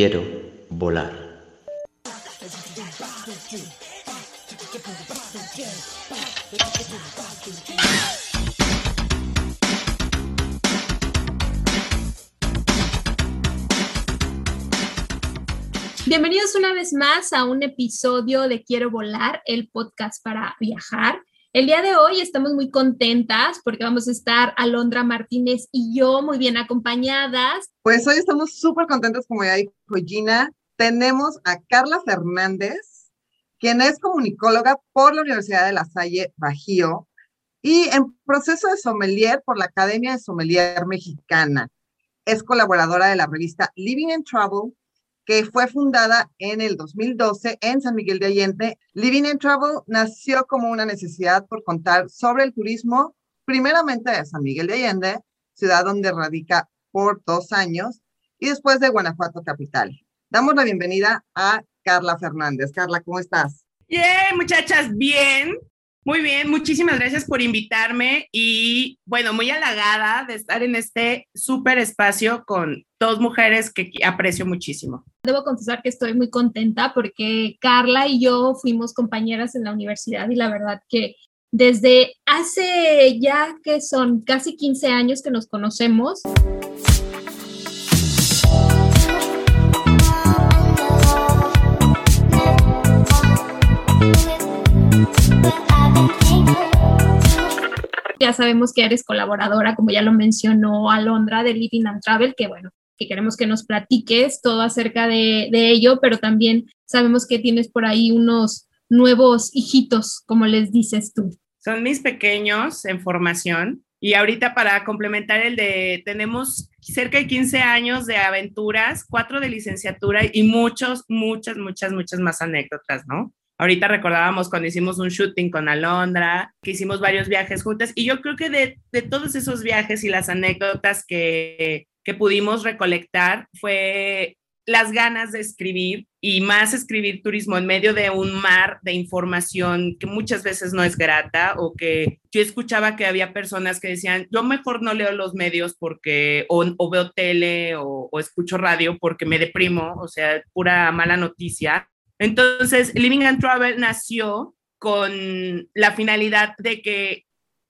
Quiero volar. Bienvenidos una vez más a un episodio de Quiero Volar, el podcast para viajar. El día de hoy estamos muy contentas porque vamos a estar Alondra Martínez y yo muy bien acompañadas. Pues hoy estamos súper contentos, como ya dijo Gina. Tenemos a Carla Fernández, quien es comunicóloga por la Universidad de La Salle Bajío y en proceso de sommelier por la Academia de Sommelier Mexicana. Es colaboradora de la revista Living and Travel que fue fundada en el 2012 en San Miguel de Allende. Living and Travel nació como una necesidad por contar sobre el turismo, primeramente de San Miguel de Allende, ciudad donde radica por dos años, y después de Guanajuato Capital. Damos la bienvenida a Carla Fernández. Carla, ¿cómo estás? Bien, muchachas, bien. Muy bien, muchísimas gracias por invitarme y bueno, muy halagada de estar en este súper espacio con dos mujeres que aprecio muchísimo. Debo confesar que estoy muy contenta porque Carla y yo fuimos compañeras en la universidad y la verdad que desde hace ya que son casi 15 años que nos conocemos. Ya sabemos que eres colaboradora, como ya lo mencionó Alondra, de Living and Travel, que bueno, que queremos que nos platiques todo acerca de, de ello, pero también sabemos que tienes por ahí unos nuevos hijitos, como les dices tú. Son mis pequeños en formación. Y ahorita para complementar el de, tenemos cerca de 15 años de aventuras, cuatro de licenciatura y muchos, muchas, muchas, muchas más anécdotas, ¿no? Ahorita recordábamos cuando hicimos un shooting con Alondra, que hicimos varios viajes juntas, y yo creo que de, de todos esos viajes y las anécdotas que, que pudimos recolectar fue las ganas de escribir y más escribir turismo en medio de un mar de información que muchas veces no es grata o que yo escuchaba que había personas que decían, yo mejor no leo los medios porque o, o veo tele o, o, escucho radio porque me deprimo, o sea, pura mala noticia. Entonces, Living and Travel nació con la finalidad de que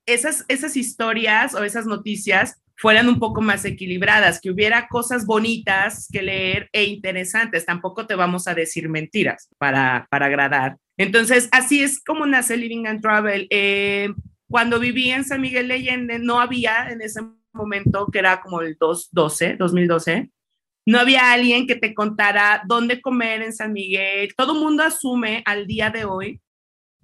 esas, esas historias o esas noticias fueran un poco más equilibradas, que hubiera cosas bonitas que leer e interesantes. Tampoco te vamos a decir mentiras para, para agradar. Entonces, así es como nace Living and Travel. Eh, cuando viví en San Miguel de Allende, no había en ese momento, que era como el 2012, 2012, no había alguien que te contara dónde comer en San Miguel. Todo mundo asume al día de hoy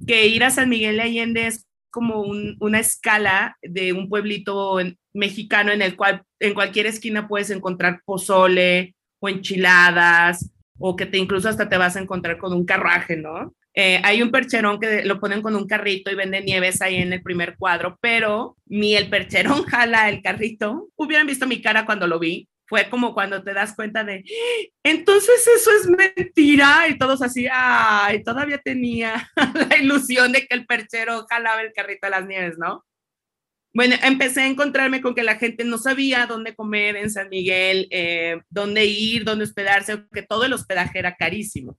que ir a San Miguel de Allende es como un, una escala de un pueblito mexicano en el cual en cualquier esquina puedes encontrar pozole o enchiladas o que te incluso hasta te vas a encontrar con un carruaje, ¿no? Eh, hay un percherón que lo ponen con un carrito y venden nieves ahí en el primer cuadro, pero ni el percherón jala el carrito. Hubieran visto mi cara cuando lo vi fue como cuando te das cuenta de, entonces eso es mentira y todos así, ay, todavía tenía la ilusión de que el perchero jalaba el carrito de las nieves, ¿no? Bueno, empecé a encontrarme con que la gente no sabía dónde comer en San Miguel, eh, dónde ir, dónde hospedarse, que todo el hospedaje era carísimo.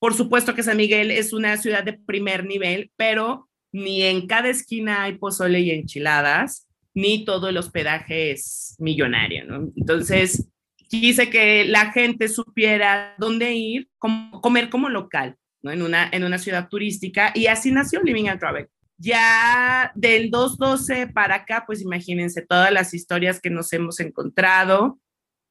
Por supuesto que San Miguel es una ciudad de primer nivel, pero ni en cada esquina hay pozole y enchiladas ni todo el hospedaje es millonario. Entonces, quise que la gente supiera dónde ir, cómo, comer como local, ¿no? En una, en una ciudad turística y así nació Living and Travel. Ya del 212 para acá, pues imagínense todas las historias que nos hemos encontrado,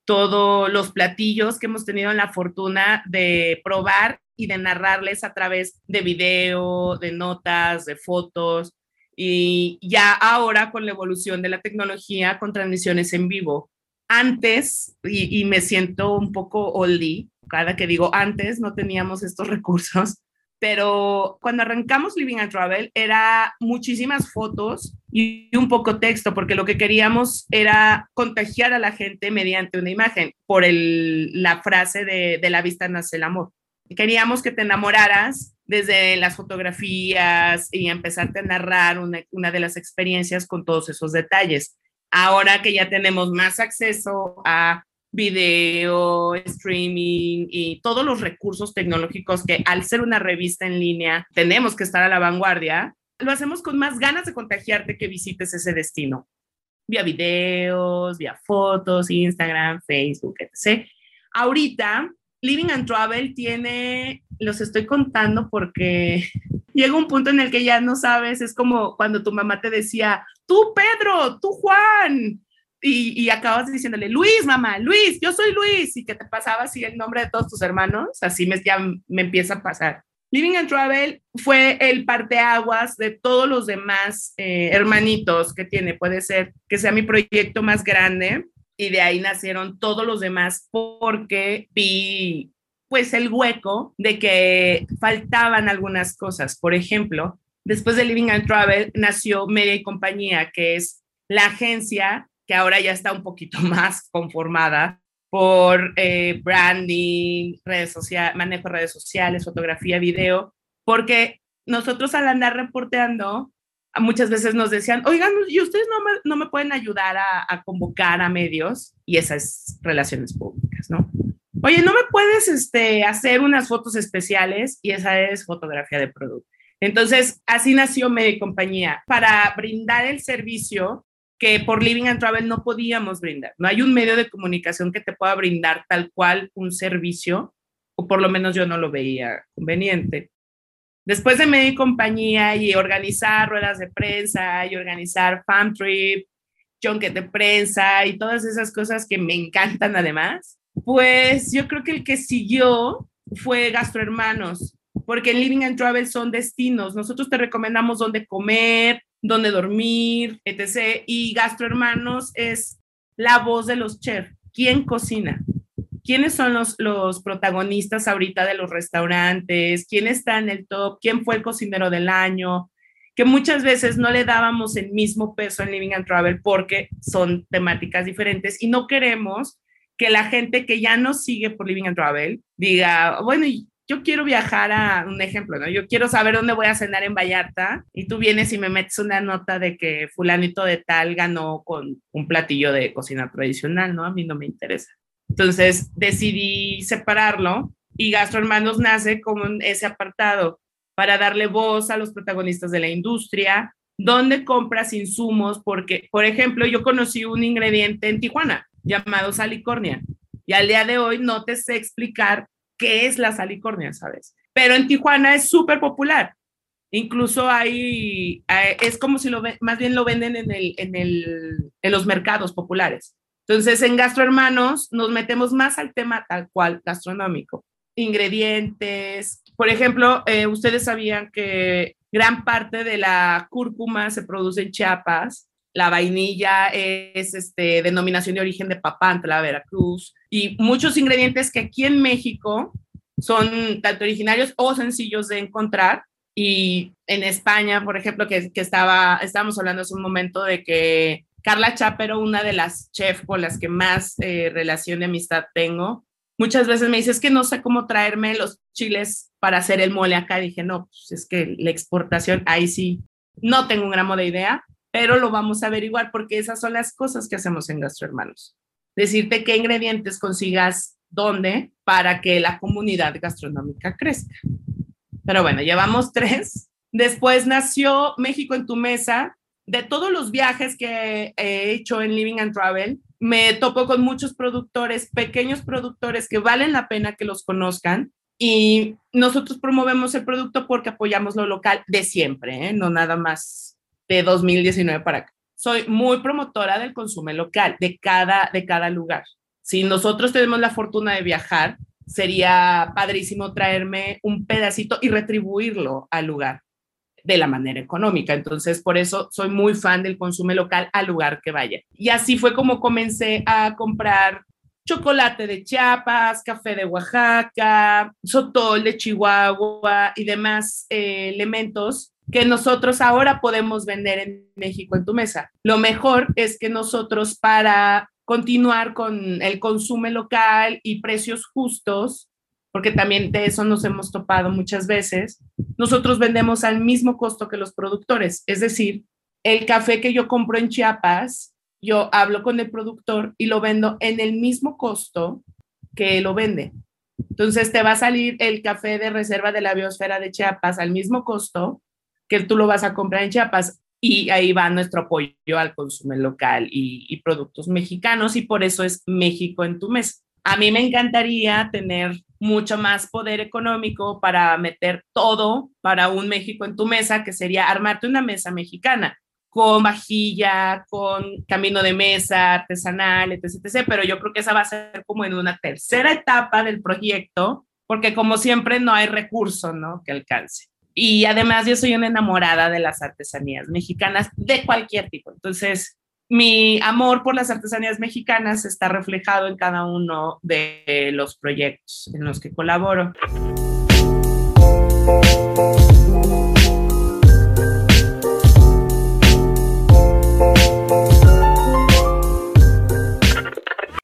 todos los platillos que hemos tenido la fortuna de probar y de narrarles a través de video, de notas, de fotos, y ya ahora con la evolución de la tecnología con transmisiones en vivo. Antes, y, me siento un poco oldie, cada que digo antes no teníamos estos recursos, pero cuando arrancamos Living and Travel era muchísimas fotos y un poco texto, porque lo que queríamos era contagiar a la gente mediante una imagen, por el, la frase de, de la vista nace el amor. Queríamos que te enamoraras desde las fotografías y empezarte a narrar una, de las experiencias con todos esos detalles. Ahora que ya tenemos más acceso a video, streaming y todos los recursos tecnológicos que al ser una revista en línea tenemos que estar a la vanguardia, lo hacemos con más ganas de contagiarte que visites ese destino. Vía videos, vía fotos, Instagram, Facebook, etc. Ahorita, Living and Travel tiene, los estoy contando porque llega un punto en el que ya no sabes, es como cuando tu mamá te decía, tú Pedro, tú Juan, y, acabas diciéndole, Luis, mamá, Luis, yo soy Luis, y que te pasaba así el nombre de todos tus hermanos, así me, ya me empieza a pasar. Living and Travel fue el parteaguas de todos los demás eh, hermanitos que tiene. Puede ser que sea mi proyecto más grande y de ahí nacieron todos los demás porque vi pues el hueco de que faltaban algunas cosas. Por ejemplo, después de Living and Travel nació Media y Compañía, que es la agencia que ahora ya está un poquito más conformada por eh, branding, redes sociales, manejo de redes sociales, fotografía, video, porque nosotros al andar reporteando, muchas veces nos decían, oigan, ¿y ustedes no me, no me pueden ayudar a, convocar a medios? Y esas relaciones públicas, ¿no? Oye, ¿no me puedes este, hacer unas fotos especiales? Y esa es fotografía de producto. Entonces, así nació Media Compañía, para brindar el servicio que por Living and Travel no podíamos brindar. No hay un medio de comunicación que te pueda brindar tal cual un servicio, o por lo menos yo no lo veía conveniente. Después de medio compañía y organizar ruedas de prensa y organizar fan trip, junket de prensa y todas esas cosas que me encantan además, pues yo creo que el que siguió fue Gastrohermanos, porque en Living and Travel son destinos. Nosotros te recomendamos dónde comer, dónde dormir, etc. Y Gastrohermanos es la voz de los chefs. ¿Quién cocina? ¿Quiénes son los, los protagonistas ahorita de los restaurantes? ¿Quién está en el top? ¿Quién fue el cocinero del año? Que muchas veces no le dábamos el mismo peso en Living and Travel porque son temáticas diferentes y no queremos que la gente que ya nos sigue por Living and Travel diga, bueno, ¿y yo quiero viajar a un ejemplo, ¿no? Yo quiero saber dónde voy a cenar en Vallarta y tú vienes y me metes una nota de que fulanito de tal ganó con un platillo de cocina tradicional, ¿no? A mí no me interesa. Entonces decidí separarlo y Gastro Hermanos nace como ese apartado para darle voz a los protagonistas de la industria, dónde compras insumos, porque, por ejemplo, yo conocí un ingrediente en Tijuana llamado salicornia y al día de hoy no te sé explicar qué es la salicornia, ¿sabes? Pero en Tijuana es súper popular. Incluso hay, es como si lo más bien lo venden en, el, en, el, en los mercados populares. Entonces, en Gastrohermanos nos metemos más al tema tal cual gastronómico. Ingredientes. Por ejemplo, eh, ustedes sabían que gran parte de la cúrcuma se produce en Chiapas. La vainilla es este, denominación de origen de Papantla, Veracruz y muchos ingredientes que aquí en México son tanto originarios o sencillos de encontrar. Y en España, por ejemplo, que, que estaba, estábamos hablando hace un momento de que Carla Chapero, una de las chefs con las que más eh, relación de amistad tengo, muchas veces me dice, es que no sé cómo traerme los chiles para hacer el mole acá. Y dije, no, pues es que la exportación, ahí sí, no tengo un gramo de idea, pero lo vamos a averiguar porque esas son las cosas que hacemos en Gastro Hermanos decirte qué ingredientes consigas dónde para que la comunidad gastronómica crezca. Pero bueno, llevamos tres. Después nació México en tu mesa. De todos los viajes que he hecho en Living and Travel, me topo con muchos productores, pequeños productores que valen la pena que los conozcan. Y nosotros promovemos el producto porque apoyamos lo local de siempre, ¿eh? no nada más de 2019 para acá soy muy promotora del consumo local de cada, de cada lugar. Si nosotros tenemos la fortuna de viajar, sería padrísimo traerme un pedacito y retribuirlo al lugar de la manera económica. Entonces, por eso soy muy fan del consumo local al lugar que vaya. Y así fue como comencé a comprar chocolate de Chiapas, café de Oaxaca, sotol de Chihuahua y demás eh, elementos que nosotros ahora podemos vender en México en tu mesa. Lo mejor es que nosotros para continuar con el consumo local y precios justos, porque también de eso nos hemos topado muchas veces, nosotros vendemos al mismo costo que los productores. Es decir, el café que yo compro en Chiapas yo hablo con el productor y lo vendo en el mismo costo que lo vende. Entonces te va a salir el café de reserva de la biosfera de Chiapas al mismo costo que tú lo vas a comprar en Chiapas y ahí va nuestro apoyo al consumo local y, y productos mexicanos y por eso es México en tu mesa. A mí me encantaría tener mucho más poder económico para meter todo para un México en tu mesa, que sería armarte una mesa mexicana con vajilla, con camino de mesa, artesanal, etc, Pero yo creo que esa va a ser como en una tercera etapa del proyecto, porque como siempre no hay recurso, ¿no? Que alcance. Y además yo soy una enamorada de las artesanías mexicanas de cualquier tipo. Entonces, mi amor por las artesanías mexicanas está reflejado en cada uno de los proyectos en los que colaboro.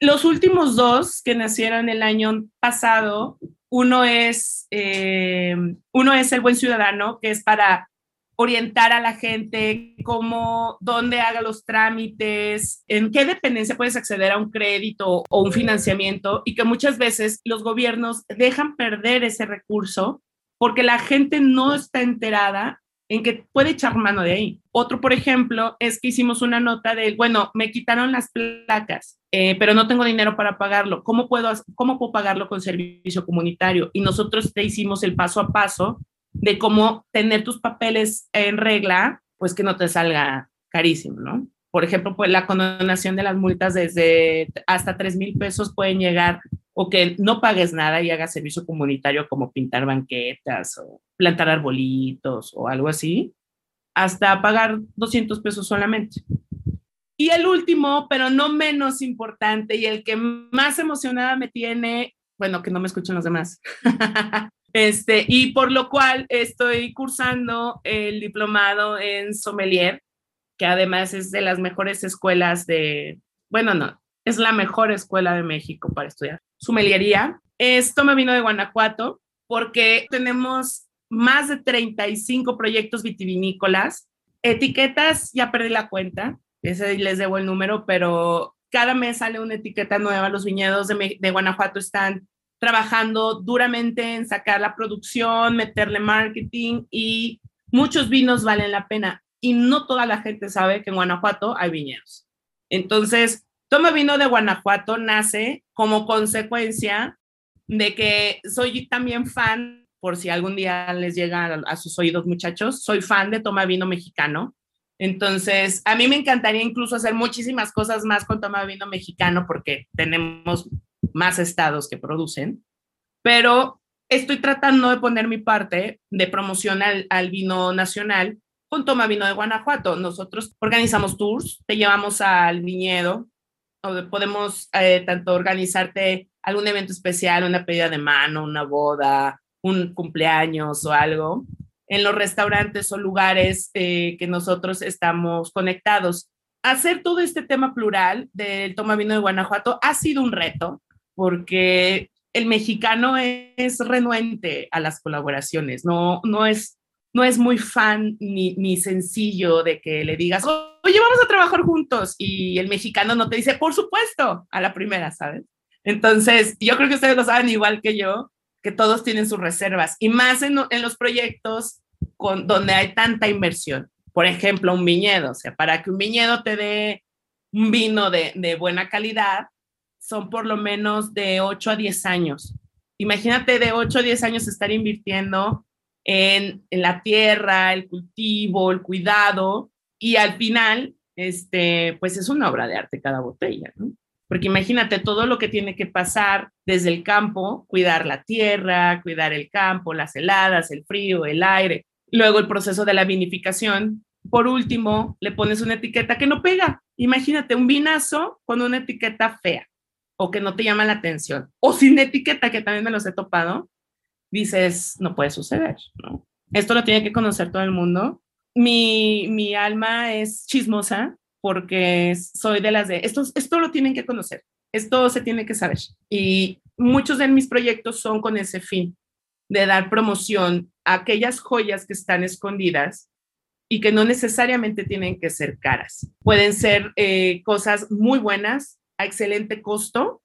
Los últimos dos que nacieron el año pasado, uno es, eh, uno es El Buen Ciudadano, que es para orientar a la gente cómo, dónde haga los trámites, en qué dependencia puedes acceder a un crédito o un financiamiento y que muchas veces los gobiernos dejan perder ese recurso porque la gente no está enterada en que puede echar mano de ahí. Otro, por ejemplo, es que hicimos una nota de, bueno, me quitaron las placas, eh, pero no tengo dinero para pagarlo. ¿Cómo puedo, ¿Cómo puedo pagarlo con servicio comunitario? Y nosotros te hicimos el paso a paso de cómo tener tus papeles en regla, pues que no te salga carísimo, ¿no? Por ejemplo, pues la condonación de las multas desde hasta 3 mil pesos pueden llegar o que no pagues nada y hagas servicio comunitario como pintar banquetas o plantar arbolitos o algo así, hasta pagar 200 pesos solamente. Y el último, pero no menos importante y el que más emocionada me tiene, bueno, que no me escuchen los demás, este, y por lo cual estoy cursando el diplomado en sommelier, que además es de las mejores escuelas de, bueno, no, es la mejor escuela de México para estudiar sommeliería. Esto me vino de Guanajuato porque tenemos más de 35 proyectos vitivinícolas. Etiquetas, ya perdí la cuenta, ese les debo el número, pero cada mes sale una etiqueta nueva. Los viñedos de, de Guanajuato están trabajando duramente en sacar la producción, meterle marketing y muchos vinos valen la pena. Y no toda la gente sabe que en Guanajuato hay viñedos. Entonces, Toma Vino de Guanajuato nace como consecuencia de que soy también fan, por si algún día les llega a, sus oídos muchachos, soy fan de Toma Vino mexicano. Entonces, a mí me encantaría incluso hacer muchísimas cosas más con Toma Vino mexicano porque tenemos más estados que producen, pero estoy tratando de poner mi parte de promoción al, al vino nacional con Toma Vino de Guanajuato. Nosotros organizamos tours, te llevamos al viñedo, podemos eh, tanto organizarte algún evento especial, una pedida de mano, una boda, un cumpleaños o algo, en los restaurantes o lugares eh, que nosotros estamos conectados. Hacer todo este tema plural del toma vino de Guanajuato ha sido un reto porque el mexicano es renuente a las colaboraciones, no, no es no es muy fan ni, ni, sencillo de que le digas, oye, vamos a trabajar juntos. Y el mexicano no te dice, por supuesto, a la primera, ¿sabes? Entonces, yo creo que ustedes lo saben igual que yo, que todos tienen sus reservas y más en, en los proyectos con, donde hay tanta inversión. Por ejemplo, un viñedo, o sea, para que un viñedo te dé un vino de, de buena calidad, son por lo menos de 8 a 10 años. Imagínate de 8 a 10 años estar invirtiendo en, la tierra, el cultivo, el cuidado, y al final, este, pues es una obra de arte cada botella, ¿no? Porque imagínate todo lo que tiene que pasar desde el campo, cuidar la tierra, cuidar el campo, las heladas, el frío, el aire, luego el proceso de la vinificación. Por último, le pones una etiqueta que no pega. Imagínate un vinazo con una etiqueta fea o que no te llama la atención, o sin etiqueta, que también me los he topado, dices, no puede suceder, ¿no? Esto lo tiene que conocer todo el mundo. Mi, mi alma es chismosa porque soy de las de, esto, esto lo tienen que conocer, esto se tiene que saber. Y muchos de mis proyectos son con ese fin, de dar promoción a aquellas joyas que están escondidas y que no necesariamente tienen que ser caras. Pueden ser eh, cosas muy buenas a excelente costo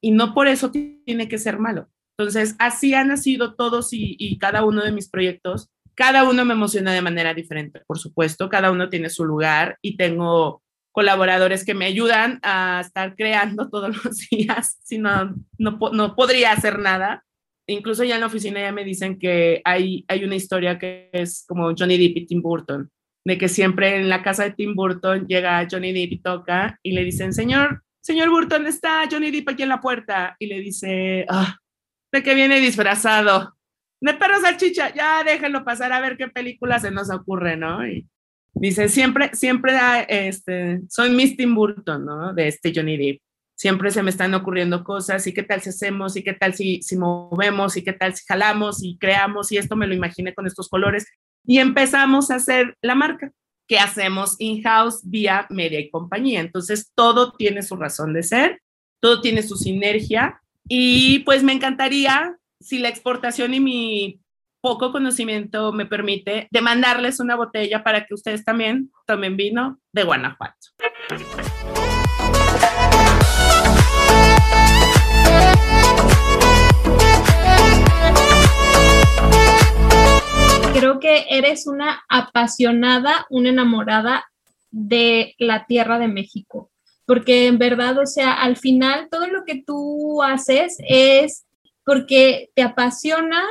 y no por eso tiene que ser malo. Entonces, así han nacido todos y, y cada uno de mis proyectos. Cada uno me emociona de manera diferente, por supuesto, cada uno tiene su lugar y tengo colaboradores que me ayudan a estar creando todos los días, si no, no, no podría hacer nada. Incluso ya en la oficina ya me dicen que hay, hay una historia que es como Johnny Depp y Tim Burton, de que siempre en la casa de Tim Burton llega Johnny Depp y toca y le dicen, señor, señor Burton, está Johnny Depp aquí en la puerta. Y le dice, ah, de que viene disfrazado. De perro salchicha, ya déjenlo pasar a ver qué película se nos ocurre, ¿no? Y dice, siempre, siempre, este, soy Miss Burton, ¿no? De este Johnny Depp. Siempre se me están ocurriendo cosas, y qué tal si hacemos, y qué tal si, si movemos, y qué tal si jalamos y creamos, y esto me lo imaginé con estos colores. Y empezamos a hacer la marca que hacemos in-house vía media y compañía. Entonces, todo tiene su razón de ser, todo tiene su sinergia y pues me encantaría, si la exportación y mi poco conocimiento me permite, demandarles una botella para que ustedes también tomen vino de Guanajuato. Eres una apasionada, una enamorada de la tierra de México, porque en verdad, o sea, al final todo lo que tú haces es porque te apasiona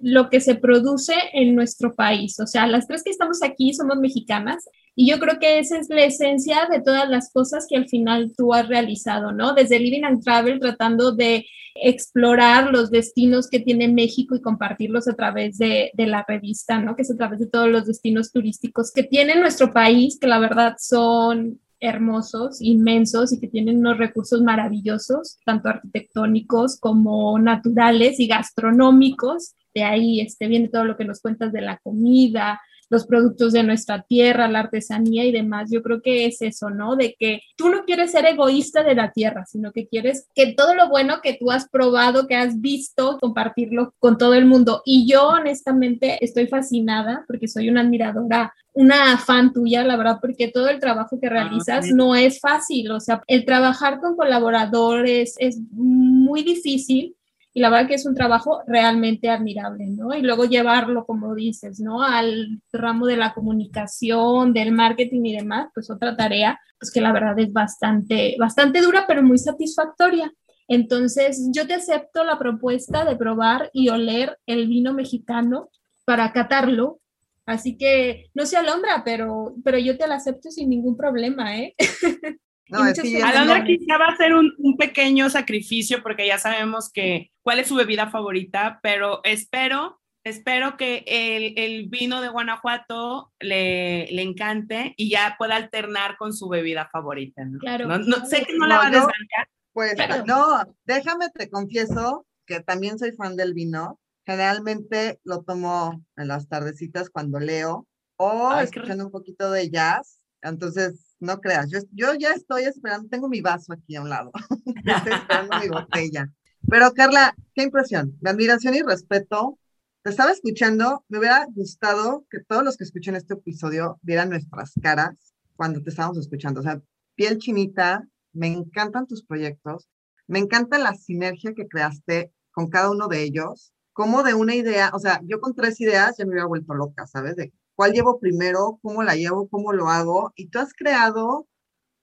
lo que se produce en nuestro país. O sea, las tres que estamos aquí somos mexicanas y yo creo que esa es la esencia de todas las cosas que al final tú has realizado, ¿no? Desde Living and Travel, tratando de explorar los destinos que tiene México y compartirlos a través de, la revista, ¿no? Que es a través de todos los destinos turísticos que tiene nuestro país, que la verdad son hermosos, inmensos y que tienen unos recursos maravillosos, tanto arquitectónicos como naturales y gastronómicos. De ahí este, viene todo lo que nos cuentas de la comida, los productos de nuestra tierra, la artesanía y demás. Yo creo que es eso, ¿no? De que tú no quieres ser egoísta de la tierra, sino que quieres que todo lo bueno que tú has probado, que has visto, compartirlo con todo el mundo. Y yo honestamente estoy fascinada porque soy una admiradora una fan tuya, la verdad, porque todo el trabajo que ah, realizas no es fácil, o sea, el trabajar con colaboradores es muy difícil y la verdad que es un trabajo realmente admirable, ¿no? Y luego llevarlo, como dices, ¿no? Al ramo de la comunicación, del marketing y demás, pues otra tarea, pues que la verdad es bastante, bastante dura, pero muy satisfactoria. Entonces, yo te acepto la propuesta de probar y oler el vino mexicano para catarlo. Así que no sé, Alondra, pero, pero yo te la acepto sin ningún problema, ¿eh? No, es que Alondra quizá va a ser un, un, pequeño sacrificio porque ya sabemos que cuál es su bebida favorita, pero espero, espero que el, el vino de Guanajuato le, le, encante y ya pueda alternar con su bebida favorita. ¿no? Claro. No, sé que no, la va a desbancar. Pues no, déjame te confieso que también soy fan del vino. Generalmente lo tomo en las tardecitas cuando leo o escuchando un poquito de jazz. Entonces, no creas, yo, yo ya estoy esperando, tengo mi vaso aquí a un lado, estoy esperando mi botella. Pero Carla, qué impresión, de admiración y respeto. Te estaba escuchando, me hubiera gustado que todos los que escuchen este episodio vieran nuestras caras cuando te estábamos escuchando. O sea, piel chinita, me encantan tus proyectos, me encanta la sinergia que creaste con cada uno de ellos, como de una idea, o sea, yo con tres ideas ya me hubiera vuelto loca, ¿sabes? De cuál llevo primero, cómo la llevo, cómo lo hago. Y tú has creado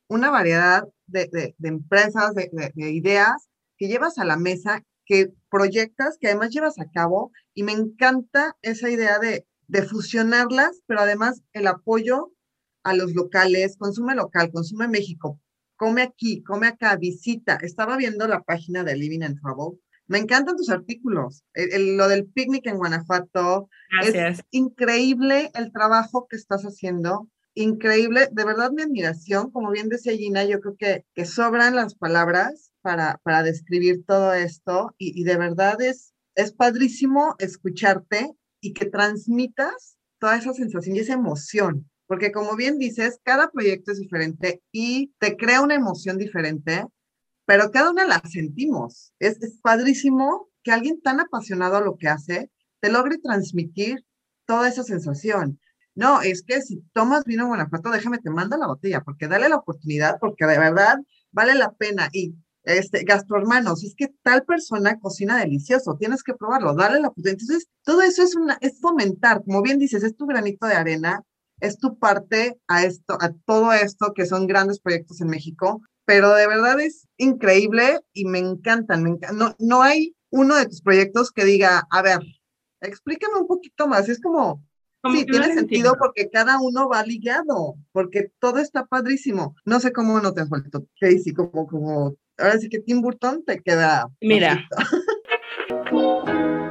una variedad de, empresas, de, ideas que llevas a la mesa, que proyectas, que además llevas a cabo. Y me encanta esa idea de, de fusionarlas, pero además el apoyo a los locales, consume local, consume México, come aquí, come acá, visita. Estaba viendo la página de Living and Travel me encantan tus artículos. lo del picnic en Guanajuato. Gracias. Es increíble el trabajo que estás haciendo. Increíble. De verdad, mi admiración. Como bien decía Gina, yo creo que, que sobran las palabras para, para describir todo esto. Y, y de verdad es, es padrísimo escucharte y que transmitas toda esa sensación y esa emoción. Porque como bien dices, cada proyecto es diferente y te crea una emoción diferente pero cada una la sentimos. Es, padrísimo que alguien tan apasionado a lo que hace te logre transmitir toda esa sensación. no, es que si tomas vino en Guanajuato, déjame, te manda la botella, porque dale la oportunidad, porque de verdad vale la pena. Y este, gastrohermanos, es que tal persona cocina delicioso, tienes que probarlo, dale la oportunidad. Entonces, todo eso es, una, es fomentar, como bien dices, es tu granito de arena, es tu parte a esto, a todo esto que son grandes proyectos en México, pero de verdad es increíble y me encantan, me No, no hay uno de tus proyectos que diga, a ver, explícame un poquito más, es como, sí, tiene sentido porque cada uno va ligado, porque todo está padrísimo. No sé cómo no te has vuelto Casey, como, como, ahora sí que Tim Burton te queda. Mira.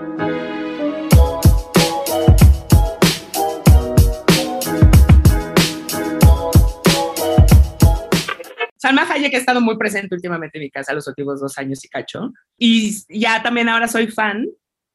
Salma Hayek ha estado muy presente últimamente en mi casa los últimos dos años y cacho. Y ya también ahora soy fan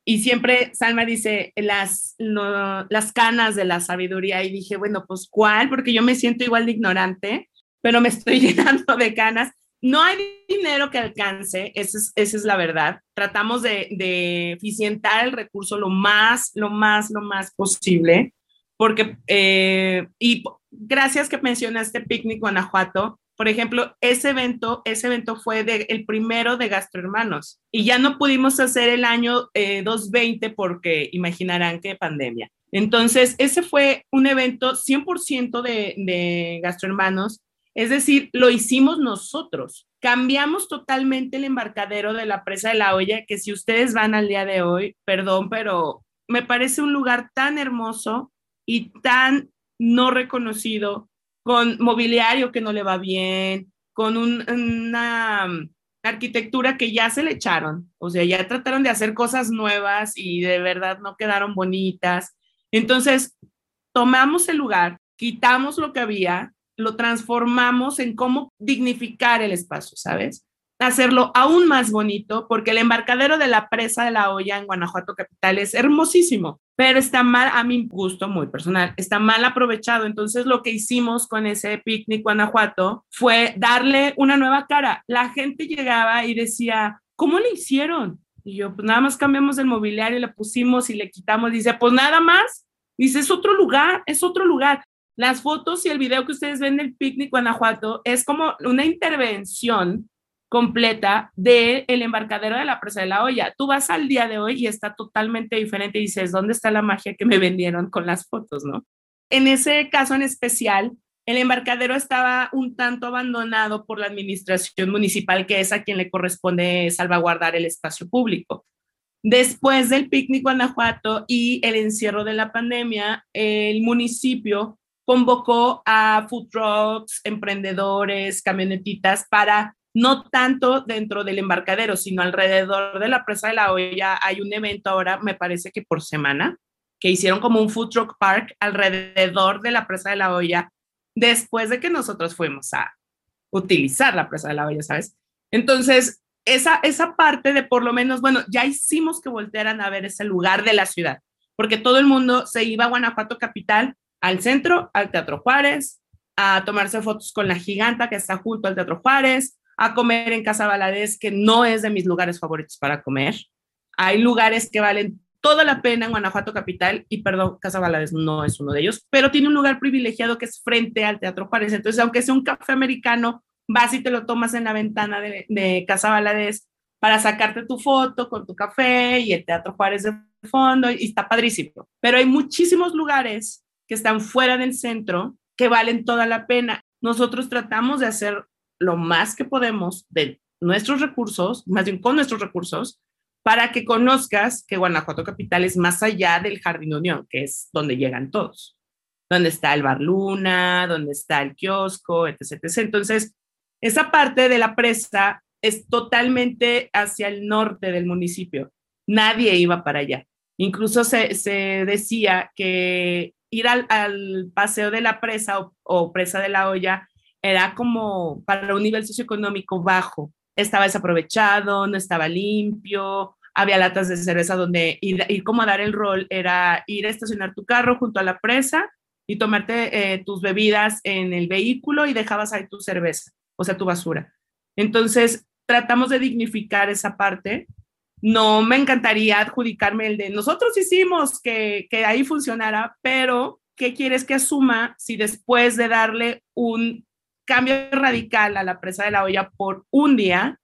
y siempre Salma dice las, las canas de la sabiduría y dije, bueno, pues ¿cuál? Porque yo me siento igual de ignorante, pero me estoy llenando de canas. No hay dinero que alcance, esa es, esa es la verdad. Tratamos de, de, eficientar el recurso lo más, lo más, lo más posible, porque, eh, y gracias que mencionaste Picnic Guanajuato, por ejemplo, ese evento, ese evento fue el primero de Gastrohermanos y ya no pudimos hacer el año 2020 eh, porque imaginarán que pandemia. Entonces, ese fue un evento 100% de, de Gastrohermanos, es decir, lo hicimos nosotros. Cambiamos totalmente el embarcadero de la presa de la olla, que si ustedes van al día de hoy, perdón, pero me parece un lugar tan hermoso y tan no reconocido con mobiliario que no le va bien, con una arquitectura que ya se le echaron, o sea, ya trataron de hacer cosas nuevas y de verdad no quedaron bonitas. Entonces, tomamos el lugar, quitamos lo que había, lo transformamos en cómo dignificar el espacio, ¿sabes? Hacerlo aún más bonito, porque el embarcadero de la presa de la olla en Guanajuato Capital es hermosísimo pero está mal, a mi gusto muy personal, está mal aprovechado. Entonces lo que hicimos con ese picnic Guanajuato fue darle una nueva cara. La gente llegaba y decía, ¿cómo le hicieron? Y yo, pues nada más cambiamos el mobiliario, le pusimos y le quitamos. Dice, pues nada más. Dice, es otro lugar, es otro lugar. Las fotos y el video que ustedes ven del picnic Guanajuato es como una intervención completa del el embarcadero de la presa de la olla. Tú vas al día de hoy y está totalmente diferente y dices, ¿dónde está la magia que me vendieron con las fotos, no? En ese caso en especial, el embarcadero estaba un tanto abandonado por la administración municipal, que es a quien le corresponde salvaguardar el espacio público. Después del picnic Guanajuato y el encierro de la pandemia, el municipio convocó a food trucks, emprendedores, camionetitas para no tanto dentro del embarcadero, sino alrededor de la presa de la olla. Hay un evento ahora, me parece que por semana, que hicieron como un food truck park alrededor de la presa de la olla, después de que nosotros fuimos a utilizar la presa de la olla, ¿sabes? Entonces, esa, esa parte de por lo menos, bueno, ya hicimos que voltearan a ver ese lugar de la ciudad, porque todo el mundo se iba a Guanajuato Capital, al centro, al Teatro Juárez, a tomarse fotos con la giganta que está junto al Teatro Juárez, a comer en Casa Valadez, que no es de mis lugares favoritos para comer. Hay lugares que valen toda la pena en Guanajuato Capital, y perdón, Casa Valadez no es uno de ellos, pero tiene un lugar privilegiado que es frente al Teatro Juárez. Entonces, aunque sea un café americano, vas y te lo tomas en la ventana de, Casa Valadez para sacarte tu foto con tu café y el Teatro Juárez de fondo, y está padrísimo. Pero hay muchísimos lugares que están fuera del centro que valen toda la pena. Nosotros tratamos de hacer lo más que podemos de nuestros recursos, más bien con nuestros recursos, para que conozcas que Guanajuato Capital es más allá del Jardín Unión, que es donde llegan todos, donde está el Bar Luna, donde está el kiosco, etc. Entonces, esa parte de la presa es totalmente hacia el norte del municipio. Nadie iba para allá. Incluso se, decía que ir al, paseo de la presa o presa de la olla era como para un nivel socioeconómico bajo. Estaba desaprovechado, no estaba limpio, había latas de cerveza donde ir, como a dar el rol era ir a estacionar tu carro junto a la presa y tomarte eh, tus bebidas en el vehículo y dejabas ahí tu cerveza, o sea, tu basura. Entonces, tratamos de dignificar esa parte. No me encantaría adjudicarme el de nosotros hicimos que, que ahí funcionara, pero ¿qué quieres que asuma si después de darle un cambio radical a la presa de la olla por un día,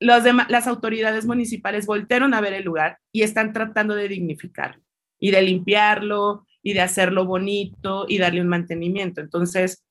los las autoridades municipales voltearon a ver el lugar y están tratando de dignificarlo y de limpiarlo y de hacerlo bonito y darle un mantenimiento. Entonces,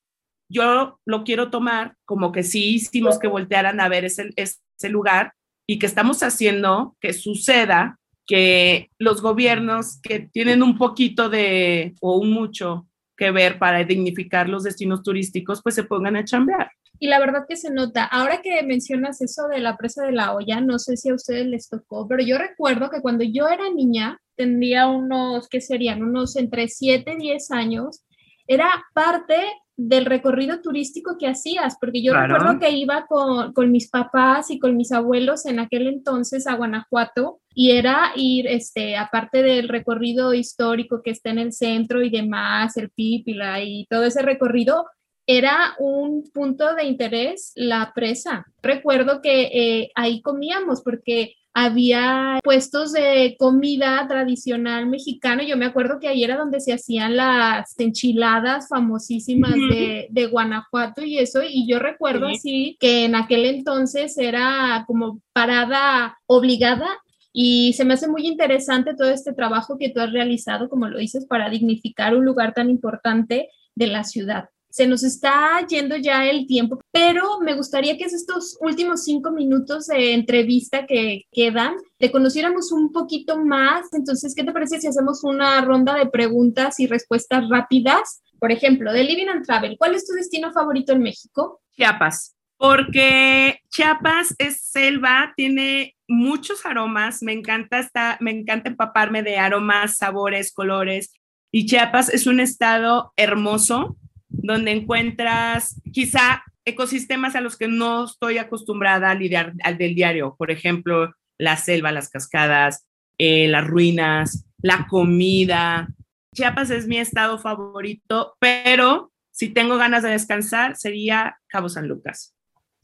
yo lo quiero tomar como que sí hicimos que voltearan a ver ese, ese lugar y que estamos haciendo que suceda que los gobiernos que tienen un poquito de o un mucho que ver para dignificar los destinos turísticos, pues se pongan a chambear. Y la verdad que se nota. Ahora que mencionas eso de la presa de la olla, no sé si a ustedes les tocó, pero yo recuerdo que cuando yo era niña, tendría unos, ¿qué serían? Unos entre 7 y 10 años, era parte del recorrido turístico que hacías, porque yo recuerdo que iba con, con, mis papás y con mis abuelos en aquel entonces a Guanajuato y era ir, este, aparte del recorrido histórico que está en el centro y demás, el Pípila y todo ese recorrido, era un punto de interés la presa. Recuerdo que eh, ahí comíamos porque había puestos de comida tradicional mexicana. Yo me acuerdo que ahí era donde se hacían las enchiladas famosísimas de, de Guanajuato y eso. Y yo recuerdo así que en aquel entonces era como parada obligada y se me hace muy interesante todo este trabajo que tú has realizado, como lo dices, para dignificar un lugar tan importante de la ciudad se nos está yendo ya el tiempo, pero me gustaría que estos últimos cinco minutos de entrevista que quedan, te conociéramos un poquito más. Entonces, ¿qué te parece si hacemos una ronda de preguntas y respuestas rápidas? Por ejemplo, de Living and Travel, ¿cuál es tu destino favorito en México? Chiapas, porque Chiapas es selva, tiene muchos aromas, me encanta, esta, me encanta empaparme de aromas, sabores, colores. Y Chiapas es un estado hermoso, donde encuentras quizá ecosistemas a los que no estoy acostumbrada a lidiar al del diario, por ejemplo, la selva, las cascadas, eh, las ruinas, la comida. Chiapas es mi estado favorito, pero si tengo ganas de descansar sería Cabo San Lucas.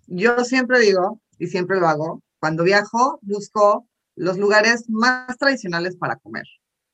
Yo siempre digo, y siempre lo hago, cuando viajo busco los lugares más tradicionales para comer,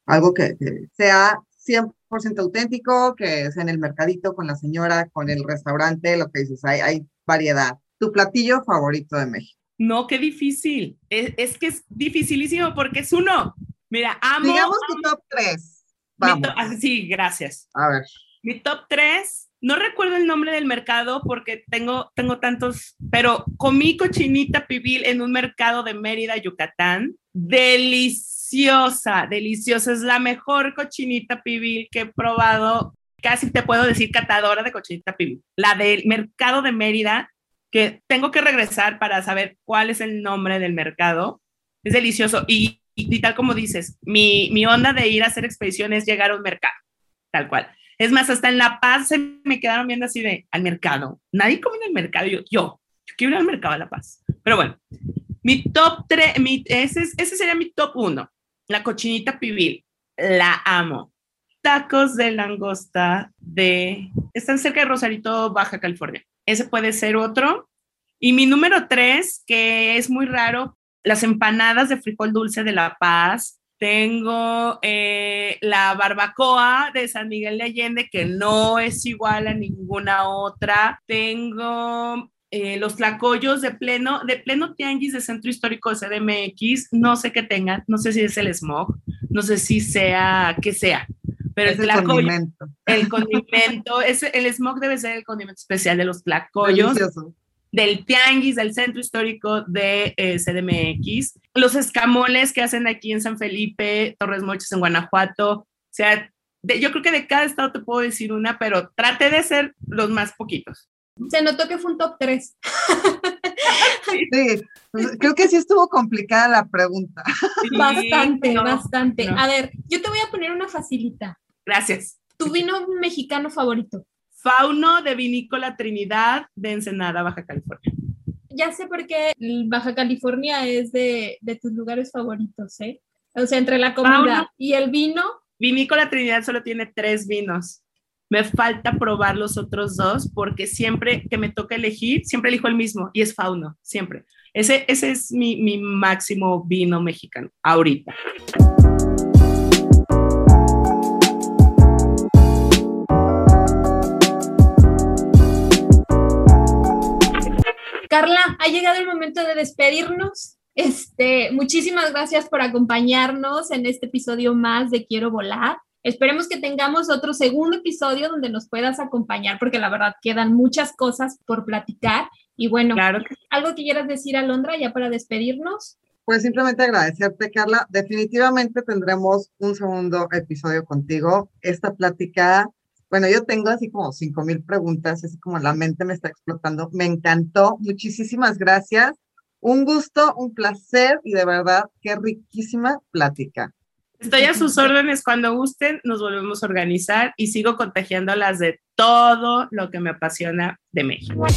algo que, que sea 100% auténtico, que es en el mercadito con la señora, con el restaurante, lo que dices, hay, hay variedad. ¿Tu platillo favorito de México? No, qué difícil. Es, que es dificilísimo porque es uno. Mira, amo. Digamos tu top 3. Vamos. Ah, sí, gracias. A ver. Mi top 3, no recuerdo el nombre del mercado porque tengo, tengo tantos, pero comí cochinita pibil en un mercado de Mérida, Yucatán. Delicioso deliciosa, deliciosa. Es la mejor cochinita pibil que he probado. Casi te puedo decir catadora de cochinita pibil. La del mercado de Mérida, que tengo que regresar para saber cuál es el nombre del mercado. Es delicioso. Y, tal como dices, mi, mi onda de ir a hacer expediciones es llegar a un mercado, tal cual. Es más, hasta en La Paz se me quedaron viendo así de al mercado. Nadie come en el mercado. Yo, yo, yo quiero ir al mercado de La Paz. Pero bueno, mi top 3, ese, ese sería mi top 1 la cochinita pibil, la amo. Tacos de langosta de... Están cerca de Rosarito, Baja California. Ese puede ser otro. Y mi número tres, que es muy raro, las empanadas de frijol dulce de La Paz. Tengo eh, la barbacoa de San Miguel de Allende, que no es igual a ninguna otra. Tengo eh, los tlacoyos de pleno, de pleno tianguis de Centro Histórico de CDMX, no sé qué tengan, no sé si es el smog, no sé si sea, que sea, pero el, el condimento. El condimento, es, el smog debe ser el condimento especial de los tlacoyos. Del tianguis del centro histórico de eh, CDMX, los escamoles que hacen aquí en San Felipe, Torres Mochis en Guanajuato, o sea, yo creo que de cada estado te puedo decir una, pero trate de ser los más poquitos. Se notó que fue un top 3. Sí, pues, creo que sí estuvo complicada la pregunta. bastante, bastante. A ver, yo te voy a poner una facilita. Gracias. ¿Tu vino mexicano favorito? Fauno de Vinícola Trinidad de Ensenada, Baja California. Ya sé por qué Baja California es de, tus lugares favoritos, ¿eh? O sea, entre la comida y el vino. Vinícola Trinidad solo tiene tres vinos me falta probar los otros dos porque siempre que me toca elegir, siempre elijo el mismo y es Fauno, siempre. Ese, ese es mi, mi máximo vino mexicano ahorita. Carla, ha llegado el momento de despedirnos. Este, muchísimas gracias por acompañarnos en este episodio más de Quiero Volar. Esperemos que tengamos otro segundo episodio donde nos puedas acompañar, porque la verdad quedan muchas cosas por platicar. Y bueno, claro. ¿algo que quieras decir, Alondra, ya para despedirnos? Pues simplemente agradecerte, Carla. Definitivamente tendremos un segundo episodio contigo. Esta plática, bueno, yo tengo así como cinco mil preguntas, así como la mente me está explotando. Me encantó. Muchísimas gracias. Un gusto, un placer y de verdad, qué riquísima plática. Estoy a sus órdenes cuando gusten, nos volvemos a organizar y sigo contagiándolas de todo lo que me apasiona de México.